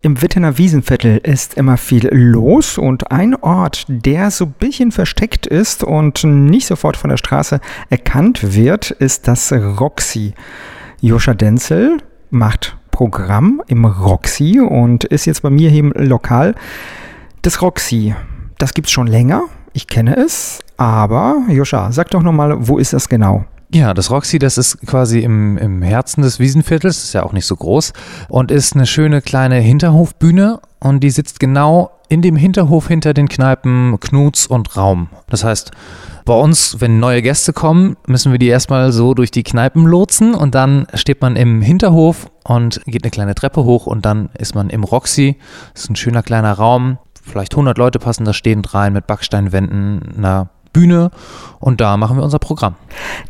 Im Wittener Wiesenviertel ist immer viel los und ein Ort, der so ein bisschen versteckt ist und nicht sofort von der Straße erkannt wird, ist das Roxy. Joscha Denzel macht Programm im Roxy und ist jetzt bei mir hier im Lokal. Das Roxy, das gibt's schon länger. Ich kenne es, aber Joscha, sag doch nochmal, wo ist das genau? Ja, das Roxy, das ist quasi im, im Herzen des Wiesenviertels, ist ja auch nicht so groß und ist eine schöne kleine Hinterhofbühne und die sitzt genau in dem Hinterhof hinter den Kneipen Knuts und Raum. Das heißt, bei uns, wenn neue Gäste kommen, müssen wir die erstmal so durch die Kneipen lotsen und dann steht man im Hinterhof und geht eine kleine Treppe hoch und dann ist man im Roxy. Das ist ein schöner kleiner Raum. Vielleicht 100 Leute passen da stehend rein mit Backsteinwänden, einer Bühne und da machen wir unser Programm.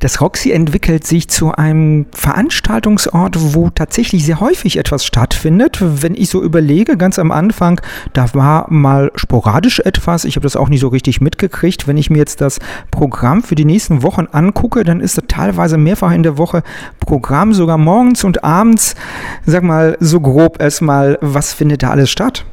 Das Roxy entwickelt sich zu einem Veranstaltungsort, wo tatsächlich sehr häufig etwas stattfindet. Wenn ich so überlege, ganz am Anfang, da war mal sporadisch etwas. Ich habe das auch nicht so richtig mitgekriegt. Wenn ich mir jetzt das Programm für die nächsten Wochen angucke, dann ist da teilweise mehrfach in der Woche Programm, sogar morgens und abends. Sag mal so grob erstmal, was findet da alles statt?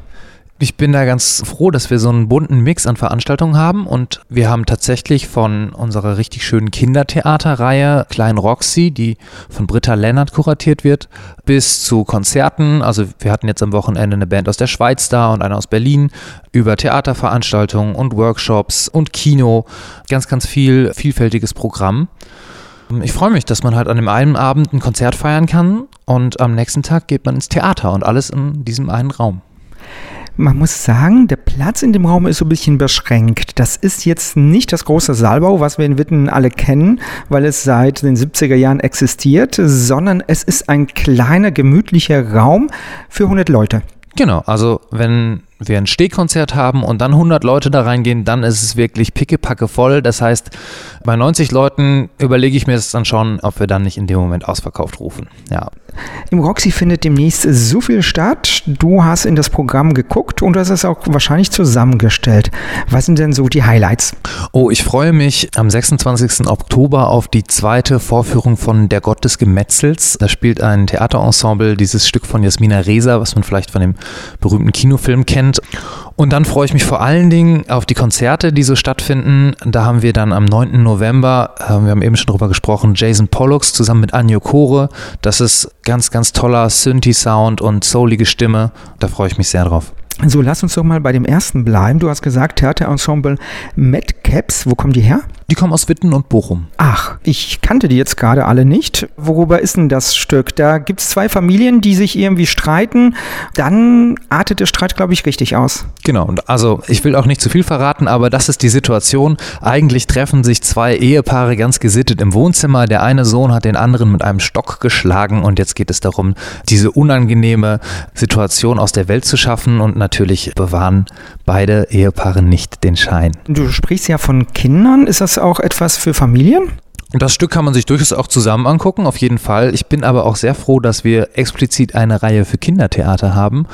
Ich bin da ganz froh, dass wir so einen bunten Mix an Veranstaltungen haben und wir haben tatsächlich von unserer richtig schönen Kindertheaterreihe Klein Roxy, die von Britta Lennart kuratiert wird, bis zu Konzerten. Also wir hatten jetzt am Wochenende eine Band aus der Schweiz da und eine aus Berlin über Theaterveranstaltungen und Workshops und Kino. Ganz, ganz viel vielfältiges Programm. Ich freue mich, dass man halt an dem einen Abend ein Konzert feiern kann und am nächsten Tag geht man ins Theater und alles in diesem einen Raum. Man muss sagen, der Platz in dem Raum ist so ein bisschen beschränkt. Das ist jetzt nicht das große Saalbau, was wir in Witten alle kennen, weil es seit den 70er Jahren existiert, sondern es ist ein kleiner, gemütlicher Raum für 100 Leute. Genau, also wenn wir ein Stehkonzert haben und dann 100 Leute da reingehen, dann ist es wirklich pickepacke voll. Das heißt, bei 90 Leuten überlege ich mir das dann schon, ob wir dann nicht in dem Moment ausverkauft rufen. Ja. Im Roxy findet demnächst so viel statt. Du hast in das Programm geguckt und hast es auch wahrscheinlich zusammengestellt. Was sind denn so die Highlights? Oh, ich freue mich am 26. Oktober auf die zweite Vorführung von Der Gott des Gemetzels. Da spielt ein Theaterensemble dieses Stück von Jasmina Reza, was man vielleicht von dem berühmten Kinofilm kennt kennt. Und dann freue ich mich vor allen Dingen auf die Konzerte, die so stattfinden. Da haben wir dann am 9. November, äh, wir haben eben schon drüber gesprochen, Jason Pollux zusammen mit Anjo Kore. Das ist ganz, ganz toller Synthi-Sound und soulige Stimme. Da freue ich mich sehr drauf. So, lass uns doch mal bei dem ersten bleiben. Du hast gesagt, Theaterensemble Madcaps. Wo kommen die her? Die kommen aus Witten und Bochum. Ach, ich kannte die jetzt gerade alle nicht. Worüber ist denn das Stück? Da gibt es zwei Familien, die sich irgendwie streiten. Dann artet der Streit, glaube ich, richtig aus. Genau, und also ich will auch nicht zu viel verraten, aber das ist die Situation. Eigentlich treffen sich zwei Ehepaare ganz gesittet im Wohnzimmer. Der eine Sohn hat den anderen mit einem Stock geschlagen und jetzt geht es darum, diese unangenehme Situation aus der Welt zu schaffen und natürlich bewahren beide Ehepaare nicht den Schein. Du sprichst ja von Kindern. Ist das auch etwas für Familien? Das Stück kann man sich durchaus auch zusammen angucken, auf jeden Fall. Ich bin aber auch sehr froh, dass wir explizit eine Reihe für Kindertheater haben.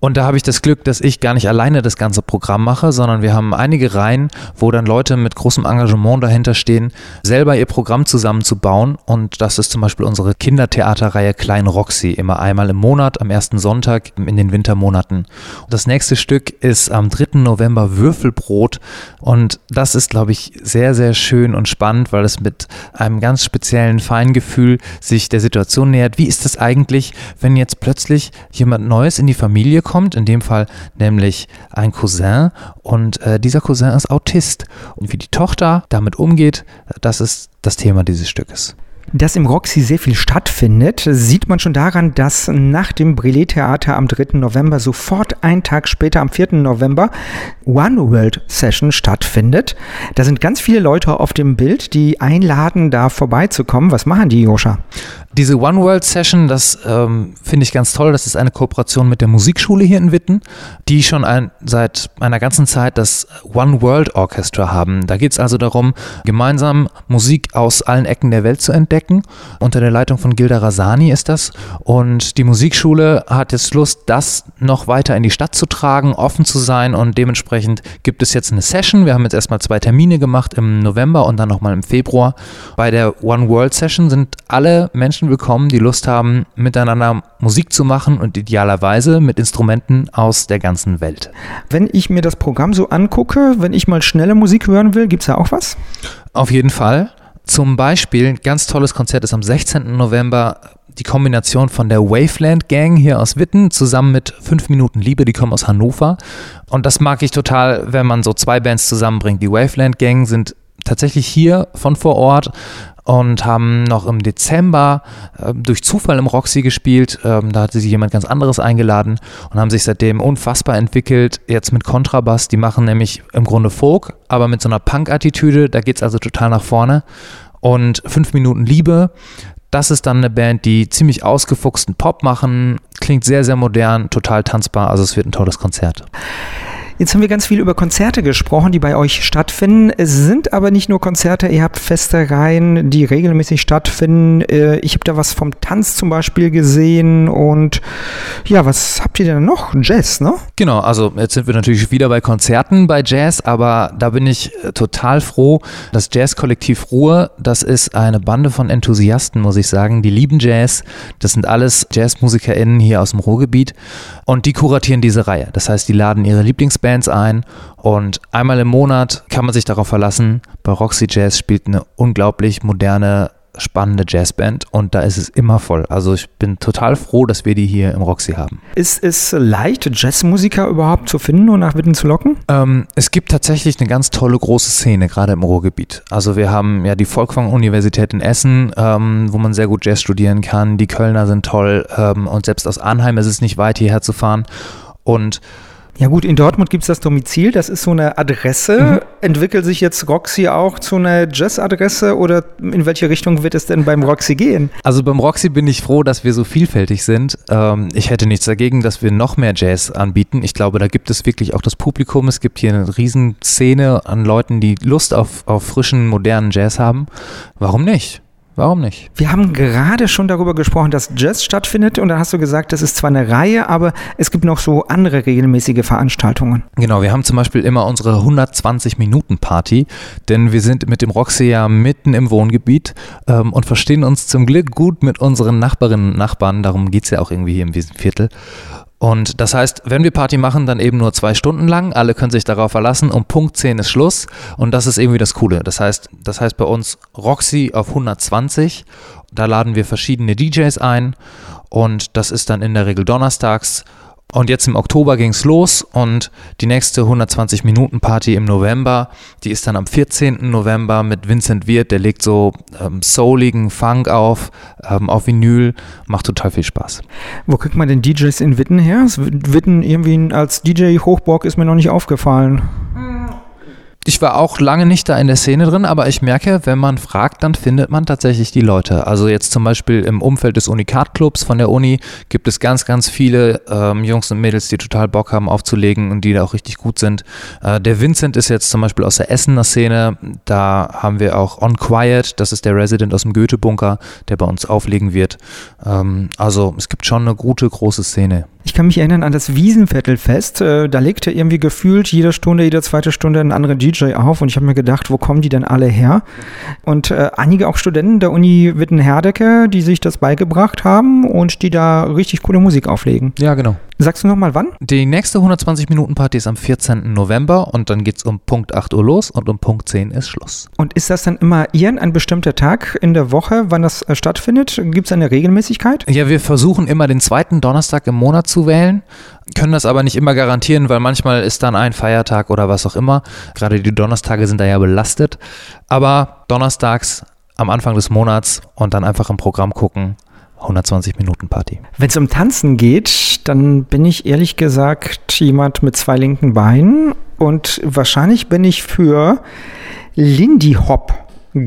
Und da habe ich das Glück, dass ich gar nicht alleine das ganze Programm mache, sondern wir haben einige Reihen, wo dann Leute mit großem Engagement dahinter stehen, selber ihr Programm zusammenzubauen. Und das ist zum Beispiel unsere Kindertheaterreihe Klein Roxy, immer einmal im Monat, am ersten Sonntag in den Wintermonaten. Und das nächste Stück ist am 3. November Würfelbrot. Und das ist, glaube ich, sehr, sehr schön und spannend, weil es mit einem ganz speziellen Feingefühl sich der Situation nähert. Wie ist das eigentlich, wenn jetzt plötzlich jemand Neues in die Familie kommt, in dem Fall nämlich ein Cousin und äh, dieser Cousin ist Autist und wie die Tochter damit umgeht, das ist das Thema dieses Stückes. Dass im Roxy sehr viel stattfindet, sieht man schon daran, dass nach dem Brillet Theater am 3. November sofort einen Tag später am 4. November One World Session stattfindet. Da sind ganz viele Leute auf dem Bild, die einladen, da vorbeizukommen. Was machen die, Joscha? Diese One World Session, das ähm, finde ich ganz toll. Das ist eine Kooperation mit der Musikschule hier in Witten, die schon ein, seit einer ganzen Zeit das One World Orchestra haben. Da geht es also darum, gemeinsam Musik aus allen Ecken der Welt zu entdecken. Unter der Leitung von Gilda Rasani ist das. Und die Musikschule hat jetzt Lust, das noch weiter in die Stadt zu tragen, offen zu sein. Und dementsprechend gibt es jetzt eine Session. Wir haben jetzt erstmal zwei Termine gemacht im November und dann nochmal im Februar. Bei der One World Session sind alle Menschen, Menschen willkommen, die Lust haben, miteinander Musik zu machen und idealerweise mit Instrumenten aus der ganzen Welt. Wenn ich mir das Programm so angucke, wenn ich mal schnelle Musik hören will, gibt es da auch was? Auf jeden Fall. Zum Beispiel, ein ganz tolles Konzert ist am 16. November die Kombination von der Waveland Gang hier aus Witten zusammen mit 5 Minuten Liebe, die kommen aus Hannover. Und das mag ich total, wenn man so zwei Bands zusammenbringt. Die Waveland Gang sind tatsächlich hier von vor Ort und haben noch im Dezember äh, durch Zufall im Roxy gespielt. Ähm, da hatte sich jemand ganz anderes eingeladen und haben sich seitdem unfassbar entwickelt. Jetzt mit Kontrabass, die machen nämlich im Grunde Folk, aber mit so einer Punk-Attitüde. Da geht es also total nach vorne. Und fünf Minuten Liebe. Das ist dann eine Band, die ziemlich ausgefuchsten Pop machen, klingt sehr, sehr modern, total tanzbar. Also es wird ein tolles Konzert. Jetzt haben wir ganz viel über Konzerte gesprochen, die bei euch stattfinden. Es sind aber nicht nur Konzerte, ihr habt feste Reihen, die regelmäßig stattfinden. Äh, ich habe da was vom Tanz zum Beispiel gesehen und ja, was habt ihr denn noch? Jazz, ne? Genau, also jetzt sind wir natürlich wieder bei Konzerten bei Jazz, aber da bin ich äh, total froh. Das Jazzkollektiv Ruhe, das ist eine Bande von Enthusiasten, muss ich sagen. Die lieben Jazz. Das sind alles JazzmusikerInnen hier aus dem Ruhrgebiet und die kuratieren diese Reihe. Das heißt, die laden ihre Lieblingsband Bands ein und einmal im Monat kann man sich darauf verlassen. Bei Roxy Jazz spielt eine unglaublich moderne spannende Jazzband und da ist es immer voll. Also ich bin total froh, dass wir die hier im Roxy haben. Ist es leicht, Jazzmusiker überhaupt zu finden und nach Witten zu locken? Ähm, es gibt tatsächlich eine ganz tolle große Szene, gerade im Ruhrgebiet. Also wir haben ja die Volkwang-Universität in Essen, ähm, wo man sehr gut Jazz studieren kann. Die Kölner sind toll ähm, und selbst aus Arnheim ist es nicht weit, hierher zu fahren. Und ja gut, in Dortmund gibt es das Domizil, das ist so eine Adresse. Mhm. Entwickelt sich jetzt Roxy auch zu einer Jazz-Adresse oder in welche Richtung wird es denn beim Roxy gehen? Also beim Roxy bin ich froh, dass wir so vielfältig sind. Ähm, ich hätte nichts dagegen, dass wir noch mehr Jazz anbieten. Ich glaube, da gibt es wirklich auch das Publikum. Es gibt hier eine Riesenszene an Leuten, die Lust auf, auf frischen, modernen Jazz haben. Warum nicht? Warum nicht? Wir haben gerade schon darüber gesprochen, dass Jazz stattfindet und da hast du gesagt, das ist zwar eine Reihe, aber es gibt noch so andere regelmäßige Veranstaltungen. Genau, wir haben zum Beispiel immer unsere 120-Minuten-Party, denn wir sind mit dem Roxy ja mitten im Wohngebiet ähm, und verstehen uns zum Glück gut mit unseren Nachbarinnen und Nachbarn, darum geht es ja auch irgendwie hier im Wiesenviertel. Und das heißt, wenn wir Party machen, dann eben nur zwei Stunden lang. Alle können sich darauf verlassen. Um Punkt 10 ist Schluss. Und das ist irgendwie das Coole. Das heißt, das heißt bei uns Roxy auf 120. Da laden wir verschiedene DJs ein. Und das ist dann in der Regel donnerstags. Und jetzt im Oktober ging es los und die nächste 120-Minuten-Party im November, die ist dann am 14. November mit Vincent Wirth, der legt so ähm, souligen Funk auf, ähm, auf Vinyl, macht total viel Spaß. Wo kriegt man denn DJs in Witten her? Witten irgendwie als DJ-Hochburg ist mir noch nicht aufgefallen. Ich war auch lange nicht da in der Szene drin, aber ich merke, wenn man fragt, dann findet man tatsächlich die Leute. Also jetzt zum Beispiel im Umfeld des Unikat-Clubs von der Uni gibt es ganz, ganz viele ähm, Jungs und Mädels, die total Bock haben aufzulegen und die da auch richtig gut sind. Äh, der Vincent ist jetzt zum Beispiel aus der Essener Szene. Da haben wir auch On Quiet, das ist der Resident aus dem Goethe-Bunker, der bei uns auflegen wird. Ähm, also es gibt schon eine gute, große Szene. Ich kann mich erinnern an das Wiesenviertelfest. Äh, da legte irgendwie gefühlt jede Stunde, jede zweite Stunde ein anderer DJ auf und ich habe mir gedacht, wo kommen die denn alle her? Und äh, einige auch Studenten der Uni Witten-Herdecke, die sich das beigebracht haben und die da richtig coole Musik auflegen. Ja, genau. Sagst du nochmal wann? Die nächste 120-Minuten-Party ist am 14. November und dann geht es um Punkt 8 Uhr los und um Punkt 10 ist Schluss. Und ist das dann immer irgendein bestimmter Tag in der Woche, wann das äh, stattfindet? Gibt es eine Regelmäßigkeit? Ja, wir versuchen immer den zweiten Donnerstag im Monat zu wählen, können das aber nicht immer garantieren, weil manchmal ist dann ein Feiertag oder was auch immer. Gerade die Donnerstage sind da ja belastet. Aber donnerstags am Anfang des Monats und dann einfach im Programm gucken 120 Minuten Party. Wenn es um Tanzen geht, dann bin ich ehrlich gesagt jemand mit zwei linken Beinen und wahrscheinlich bin ich für Lindy Hop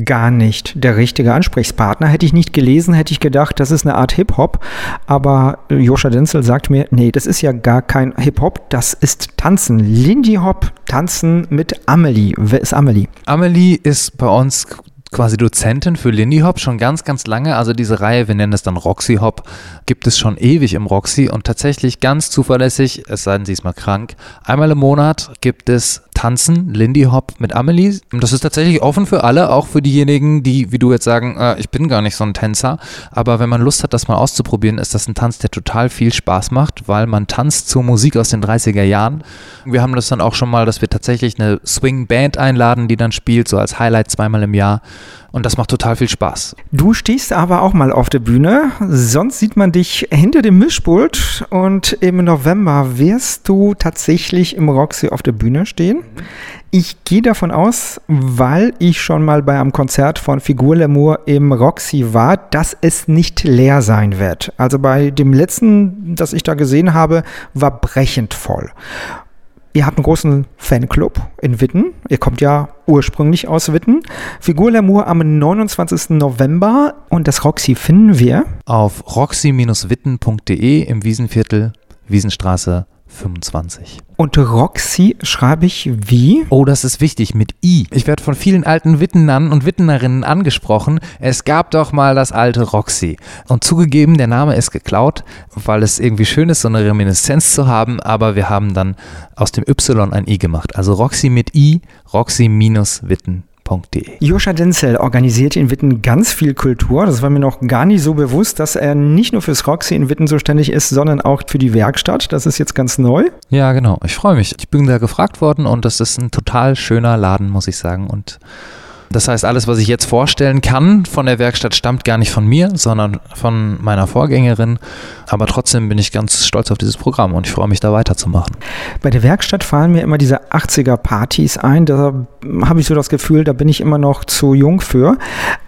gar nicht der richtige Ansprechpartner. Hätte ich nicht gelesen, hätte ich gedacht, das ist eine Art Hip-Hop. Aber Joscha Denzel sagt mir, nee, das ist ja gar kein Hip-Hop, das ist Tanzen. Lindy Hop, Tanzen mit Amelie. Wer ist Amelie? Amelie ist bei uns quasi Dozentin für Lindy Hop schon ganz, ganz lange. Also diese Reihe, wir nennen es dann Roxy Hop, gibt es schon ewig im Roxy und tatsächlich ganz zuverlässig, es sei denn, sie ist mal krank, einmal im Monat gibt es tanzen, Lindy Hop mit Amelie. Das ist tatsächlich offen für alle, auch für diejenigen, die, wie du jetzt sagen, äh, ich bin gar nicht so ein Tänzer. Aber wenn man Lust hat, das mal auszuprobieren, ist das ein Tanz, der total viel Spaß macht, weil man tanzt zur Musik aus den 30er Jahren. Wir haben das dann auch schon mal, dass wir tatsächlich eine Swing-Band einladen, die dann spielt, so als Highlight zweimal im Jahr. Und das macht total viel Spaß. Du stehst aber auch mal auf der Bühne. Sonst sieht man dich hinter dem Mischpult. Und im November wirst du tatsächlich im Roxy auf der Bühne stehen. Ich gehe davon aus, weil ich schon mal bei einem Konzert von Figur Lamour im Roxy war, dass es nicht leer sein wird. Also bei dem letzten, das ich da gesehen habe, war brechend voll. Ihr habt einen großen Fanclub in Witten. Ihr kommt ja ursprünglich aus Witten. Figur Lamour am 29. November und das Roxy finden wir auf roxy-witten.de im Wiesenviertel, Wiesenstraße 25. Und Roxy schreibe ich wie? Oh, das ist wichtig, mit I. Ich werde von vielen alten Wittenern und Wittenerinnen angesprochen. Es gab doch mal das alte Roxy. Und zugegeben, der Name ist geklaut, weil es irgendwie schön ist, so eine Reminiszenz zu haben, aber wir haben dann aus dem Y ein I gemacht. Also Roxy mit I, Roxy-Witten Joscha Denzel organisiert in Witten ganz viel Kultur. Das war mir noch gar nicht so bewusst, dass er nicht nur fürs Roxy in Witten zuständig ist, sondern auch für die Werkstatt. Das ist jetzt ganz neu. Ja, genau. Ich freue mich. Ich bin da gefragt worden und das ist ein total schöner Laden, muss ich sagen. Und das heißt, alles, was ich jetzt vorstellen kann von der Werkstatt, stammt gar nicht von mir, sondern von meiner Vorgängerin. Aber trotzdem bin ich ganz stolz auf dieses Programm und ich freue mich, da weiterzumachen. Bei der Werkstatt fallen mir immer diese 80er-Partys ein. Da habe ich so das Gefühl, da bin ich immer noch zu jung für.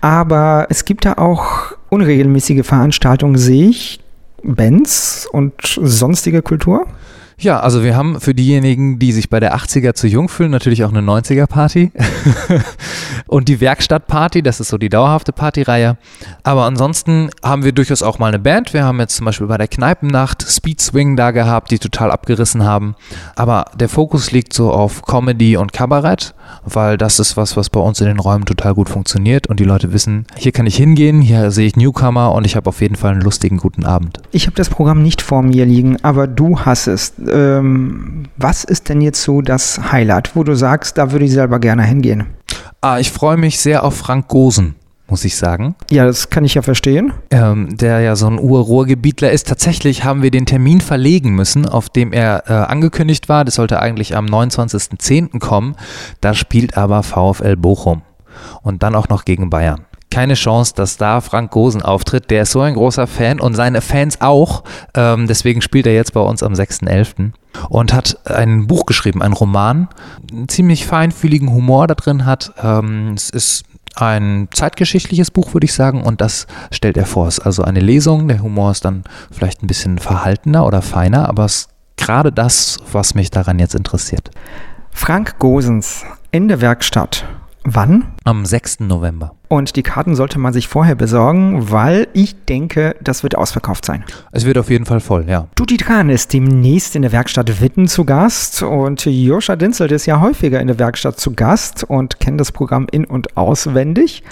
Aber es gibt da auch unregelmäßige Veranstaltungen, sehe ich. Bands und sonstige Kultur? Ja, also wir haben für diejenigen, die sich bei der 80er zu jung fühlen, natürlich auch eine 90er-Party. und die Werkstattparty, das ist so die dauerhafte Partyreihe. Aber ansonsten haben wir durchaus auch mal eine Band. Wir haben jetzt zum Beispiel bei der Kneipennacht Speed Swing da gehabt, die total abgerissen haben. Aber der Fokus liegt so auf Comedy und Kabarett, weil das ist was, was bei uns in den Räumen total gut funktioniert und die Leute wissen, hier kann ich hingehen, hier sehe ich Newcomer und ich habe auf jeden Fall einen lustigen guten Abend. Ich habe das Programm nicht vor mir liegen, aber du hast es ähm, was ist denn jetzt so das Highlight, wo du sagst, da würde ich selber gerne hingehen? Ah, ich freue mich sehr auf Frank Gosen muss ich sagen. Ja, das kann ich ja verstehen. Ähm, der ja so ein Ur-Ruhrgebietler ist. Tatsächlich haben wir den Termin verlegen müssen, auf dem er äh, angekündigt war. Das sollte eigentlich am 29.10. kommen. Da spielt aber VfL Bochum. Und dann auch noch gegen Bayern keine Chance, dass da Frank Gosen auftritt. Der ist so ein großer Fan und seine Fans auch. Ähm, deswegen spielt er jetzt bei uns am 6.11. und hat ein Buch geschrieben, ein Roman, einen ziemlich feinfühligen Humor da drin hat. Ähm, es ist ein zeitgeschichtliches Buch, würde ich sagen, und das stellt er vor. Es ist also eine Lesung. Der Humor ist dann vielleicht ein bisschen verhaltener oder feiner, aber es ist gerade das, was mich daran jetzt interessiert. Frank Gosens in der Werkstatt Wann? Am 6. November. Und die Karten sollte man sich vorher besorgen, weil ich denke, das wird ausverkauft sein. Es wird auf jeden Fall voll, ja. Tutti Tran ist demnächst in der Werkstatt Witten zu Gast und Joscha Dinzelt ist ja häufiger in der Werkstatt zu Gast und kennt das Programm in- und auswendig.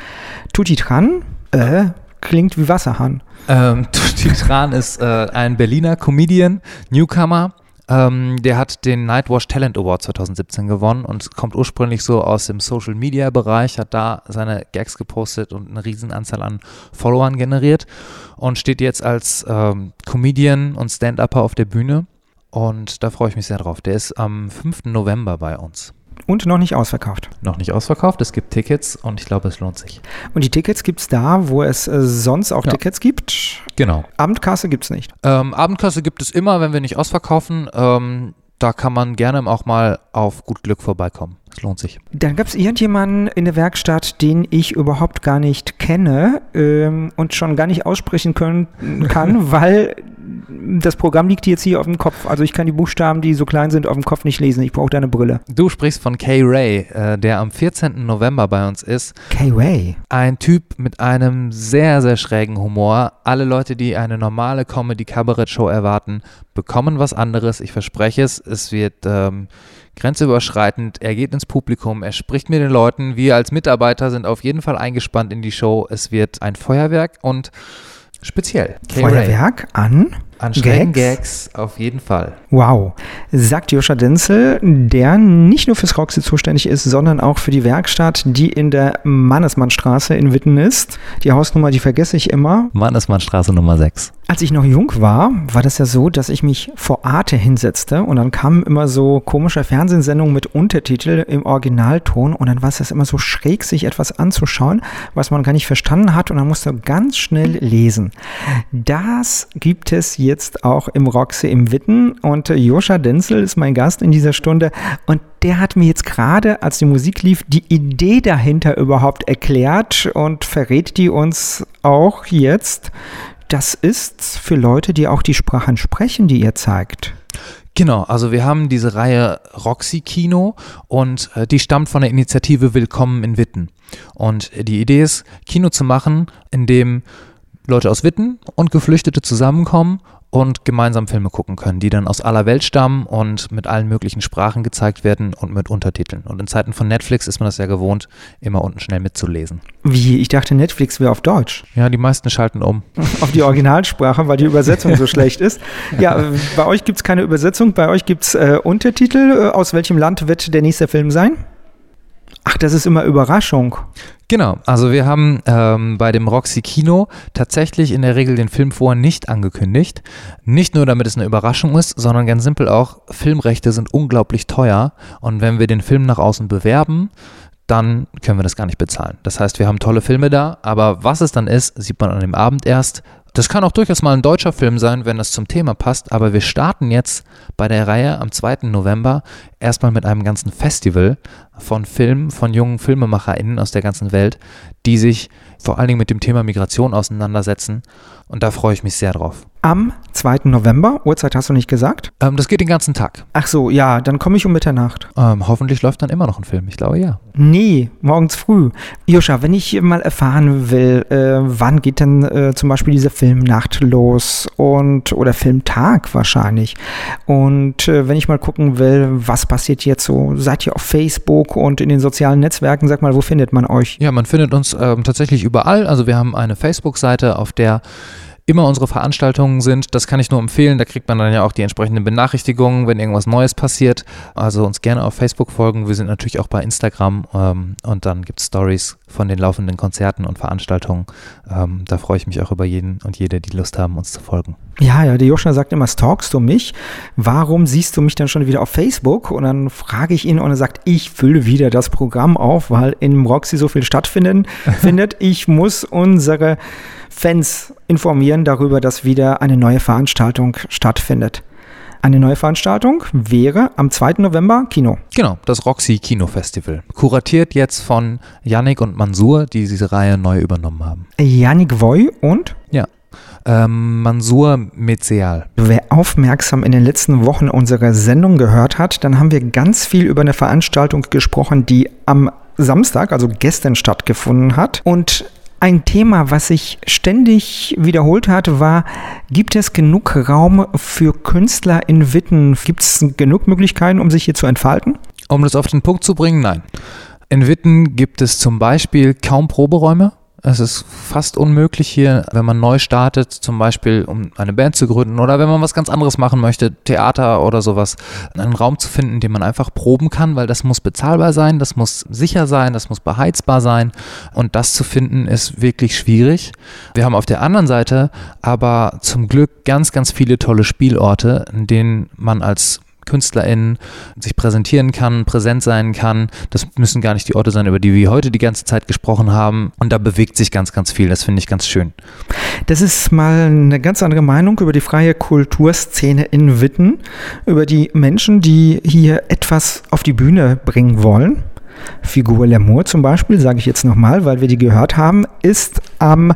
Tutti Tran, äh, klingt wie Wasserhahn. Ähm, Tutti Tran ist äh, ein Berliner Comedian, Newcomer ähm, der hat den Nightwash Talent Award 2017 gewonnen und kommt ursprünglich so aus dem Social Media Bereich, hat da seine Gags gepostet und eine Riesenanzahl an Followern generiert und steht jetzt als ähm, Comedian und Stand-Upper auf der Bühne. Und da freue ich mich sehr drauf. Der ist am 5. November bei uns. Und noch nicht ausverkauft. Noch nicht ausverkauft. Es gibt Tickets und ich glaube, es lohnt sich. Und die Tickets gibt es da, wo es äh, sonst auch ja. Tickets gibt? Genau. Abendkasse gibt es nicht. Ähm, Abendkasse gibt es immer, wenn wir nicht ausverkaufen. Ähm, da kann man gerne auch mal auf gut Glück vorbeikommen. Es lohnt sich. Dann gab es irgendjemanden in der Werkstatt, den ich überhaupt gar nicht kenne ähm, und schon gar nicht aussprechen können, kann, weil das Programm liegt jetzt hier auf dem Kopf. Also ich kann die Buchstaben, die so klein sind, auf dem Kopf nicht lesen. Ich brauche deine Brille. Du sprichst von Kay Ray, äh, der am 14. November bei uns ist. Kay Ray? Ein Typ mit einem sehr, sehr schrägen Humor. Alle Leute, die eine normale Comedy-Kabarett-Show erwarten, bekommen was anderes. Ich verspreche es. Es wird ähm, grenzüberschreitend. Er geht ins Publikum, er spricht mit den Leuten. Wir als Mitarbeiter sind auf jeden Fall eingespannt in die Show. Es wird ein Feuerwerk und speziell. Feuerwerk an? An schrägen Gags auf jeden Fall. Wow. Sagt Joscha Denzel, der nicht nur fürs Roxy zuständig ist, sondern auch für die Werkstatt, die in der Mannesmannstraße in Witten ist. Die Hausnummer, die vergesse ich immer. Mannesmannstraße Nummer 6. Als ich noch jung war, war das ja so, dass ich mich vor Arte hinsetzte und dann kamen immer so komische Fernsehsendungen mit Untertitel im Originalton und dann war es das immer so schräg, sich etwas anzuschauen, was man gar nicht verstanden hat und dann musste ganz schnell lesen. Das gibt es jetzt auch im Roxy im Witten und Joscha Denzel ist mein Gast in dieser Stunde und der hat mir jetzt gerade, als die Musik lief, die Idee dahinter überhaupt erklärt und verrät die uns auch jetzt das ist für Leute, die auch die Sprachen sprechen, die ihr zeigt. Genau, also wir haben diese Reihe Roxy Kino und äh, die stammt von der Initiative Willkommen in Witten. Und die Idee ist, Kino zu machen, in dem Leute aus Witten und Geflüchtete zusammenkommen und gemeinsam Filme gucken können, die dann aus aller Welt stammen und mit allen möglichen Sprachen gezeigt werden und mit Untertiteln. Und in Zeiten von Netflix ist man das ja gewohnt, immer unten schnell mitzulesen. Wie? Ich dachte, Netflix wäre auf Deutsch. Ja, die meisten schalten um. Auf die Originalsprache, weil die Übersetzung so schlecht ist. Ja, bei euch gibt es keine Übersetzung, bei euch gibt es äh, Untertitel. Äh, aus welchem Land wird der nächste Film sein? Ach, das ist immer Überraschung. Genau, also wir haben ähm, bei dem Roxy Kino tatsächlich in der Regel den Film vorher nicht angekündigt. Nicht nur damit es eine Überraschung ist, sondern ganz simpel auch, Filmrechte sind unglaublich teuer und wenn wir den Film nach außen bewerben, dann können wir das gar nicht bezahlen. Das heißt, wir haben tolle Filme da, aber was es dann ist, sieht man an dem Abend erst. Das kann auch durchaus mal ein deutscher Film sein, wenn das zum Thema passt, aber wir starten jetzt bei der Reihe am 2. November erstmal mit einem ganzen Festival von Filmen, von jungen FilmemacherInnen aus der ganzen Welt, die sich vor allen Dingen mit dem Thema Migration auseinandersetzen. Und da freue ich mich sehr drauf am 2. November. Uhrzeit hast du nicht gesagt? Ähm, das geht den ganzen Tag. Ach so, ja, dann komme ich um Mitternacht. Ähm, hoffentlich läuft dann immer noch ein Film. Ich glaube ja. Nee, morgens früh. Joscha, wenn ich mal erfahren will, äh, wann geht denn äh, zum Beispiel diese Filmnacht los und oder Filmtag wahrscheinlich. Und äh, wenn ich mal gucken will, was passiert jetzt so, seid ihr auf Facebook und in den sozialen Netzwerken? Sag mal, wo findet man euch? Ja, man findet uns ähm, tatsächlich überall. Also wir haben eine Facebook-Seite, auf der immer unsere Veranstaltungen sind. Das kann ich nur empfehlen. Da kriegt man dann ja auch die entsprechenden Benachrichtigungen, wenn irgendwas Neues passiert. Also uns gerne auf Facebook folgen. Wir sind natürlich auch bei Instagram ähm, und dann gibt es Stories von den laufenden Konzerten und Veranstaltungen. Ähm, da freue ich mich auch über jeden und jede, die Lust haben, uns zu folgen. Ja, ja, der Joschna sagt immer, stalkst du mich? Warum siehst du mich dann schon wieder auf Facebook? Und dann frage ich ihn und er sagt, ich fülle wieder das Programm auf, weil in Roxy so viel stattfindet. findet. Ich muss unsere Fans informieren darüber, dass wieder eine neue Veranstaltung stattfindet. Eine neue Veranstaltung wäre am 2. November Kino. Genau, das Roxy Kino Festival. Kuratiert jetzt von Yannick und Mansur, die diese Reihe neu übernommen haben. Yannick Voy und? Ja. Ähm, Mansur Mezeal. Wer aufmerksam in den letzten Wochen unsere Sendung gehört hat, dann haben wir ganz viel über eine Veranstaltung gesprochen, die am Samstag, also gestern stattgefunden hat. Und ein Thema, was sich ständig wiederholt hat, war, gibt es genug Raum für Künstler in Witten? Gibt es genug Möglichkeiten, um sich hier zu entfalten? Um das auf den Punkt zu bringen, nein. In Witten gibt es zum Beispiel kaum Proberäume. Es ist fast unmöglich hier, wenn man neu startet, zum Beispiel um eine Band zu gründen oder wenn man was ganz anderes machen möchte, Theater oder sowas, einen Raum zu finden, den man einfach proben kann, weil das muss bezahlbar sein, das muss sicher sein, das muss beheizbar sein und das zu finden ist wirklich schwierig. Wir haben auf der anderen Seite aber zum Glück ganz, ganz viele tolle Spielorte, in denen man als KünstlerInnen sich präsentieren kann, präsent sein kann. Das müssen gar nicht die Orte sein, über die wir heute die ganze Zeit gesprochen haben. Und da bewegt sich ganz, ganz viel. Das finde ich ganz schön. Das ist mal eine ganz andere Meinung über die freie Kulturszene in Witten, über die Menschen, die hier etwas auf die Bühne bringen wollen. Figur L'amour zum Beispiel, sage ich jetzt nochmal, weil wir die gehört haben, ist am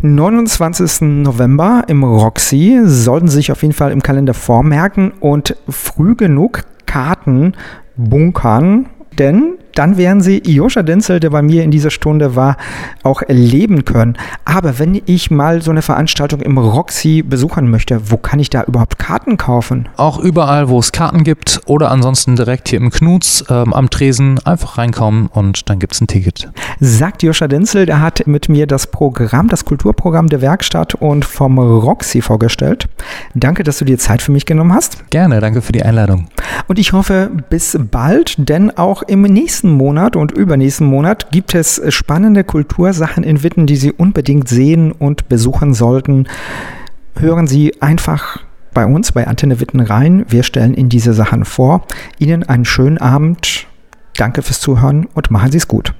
29. November im Roxy. Sollten Sie sich auf jeden Fall im Kalender vormerken und früh genug Karten bunkern, denn dann werden Sie Joscha Denzel, der bei mir in dieser Stunde war, auch erleben können. Aber wenn ich mal so eine Veranstaltung im Roxy besuchen möchte, wo kann ich da überhaupt Karten kaufen? Auch überall, wo es Karten gibt oder ansonsten direkt hier im Knuts ähm, am Tresen einfach reinkommen und dann gibt es ein Ticket. Sagt Joscha Denzel, der hat mit mir das Programm, das Kulturprogramm der Werkstatt und vom Roxy vorgestellt. Danke, dass du dir Zeit für mich genommen hast. Gerne, danke für die Einladung. Und ich hoffe, bis bald, denn auch im nächsten Monat und übernächsten Monat gibt es spannende Kultursachen in Witten, die Sie unbedingt sehen und besuchen sollten. Hören Sie einfach bei uns bei Antenne Witten rein. Wir stellen Ihnen diese Sachen vor. Ihnen einen schönen Abend. Danke fürs Zuhören und machen Sie es gut.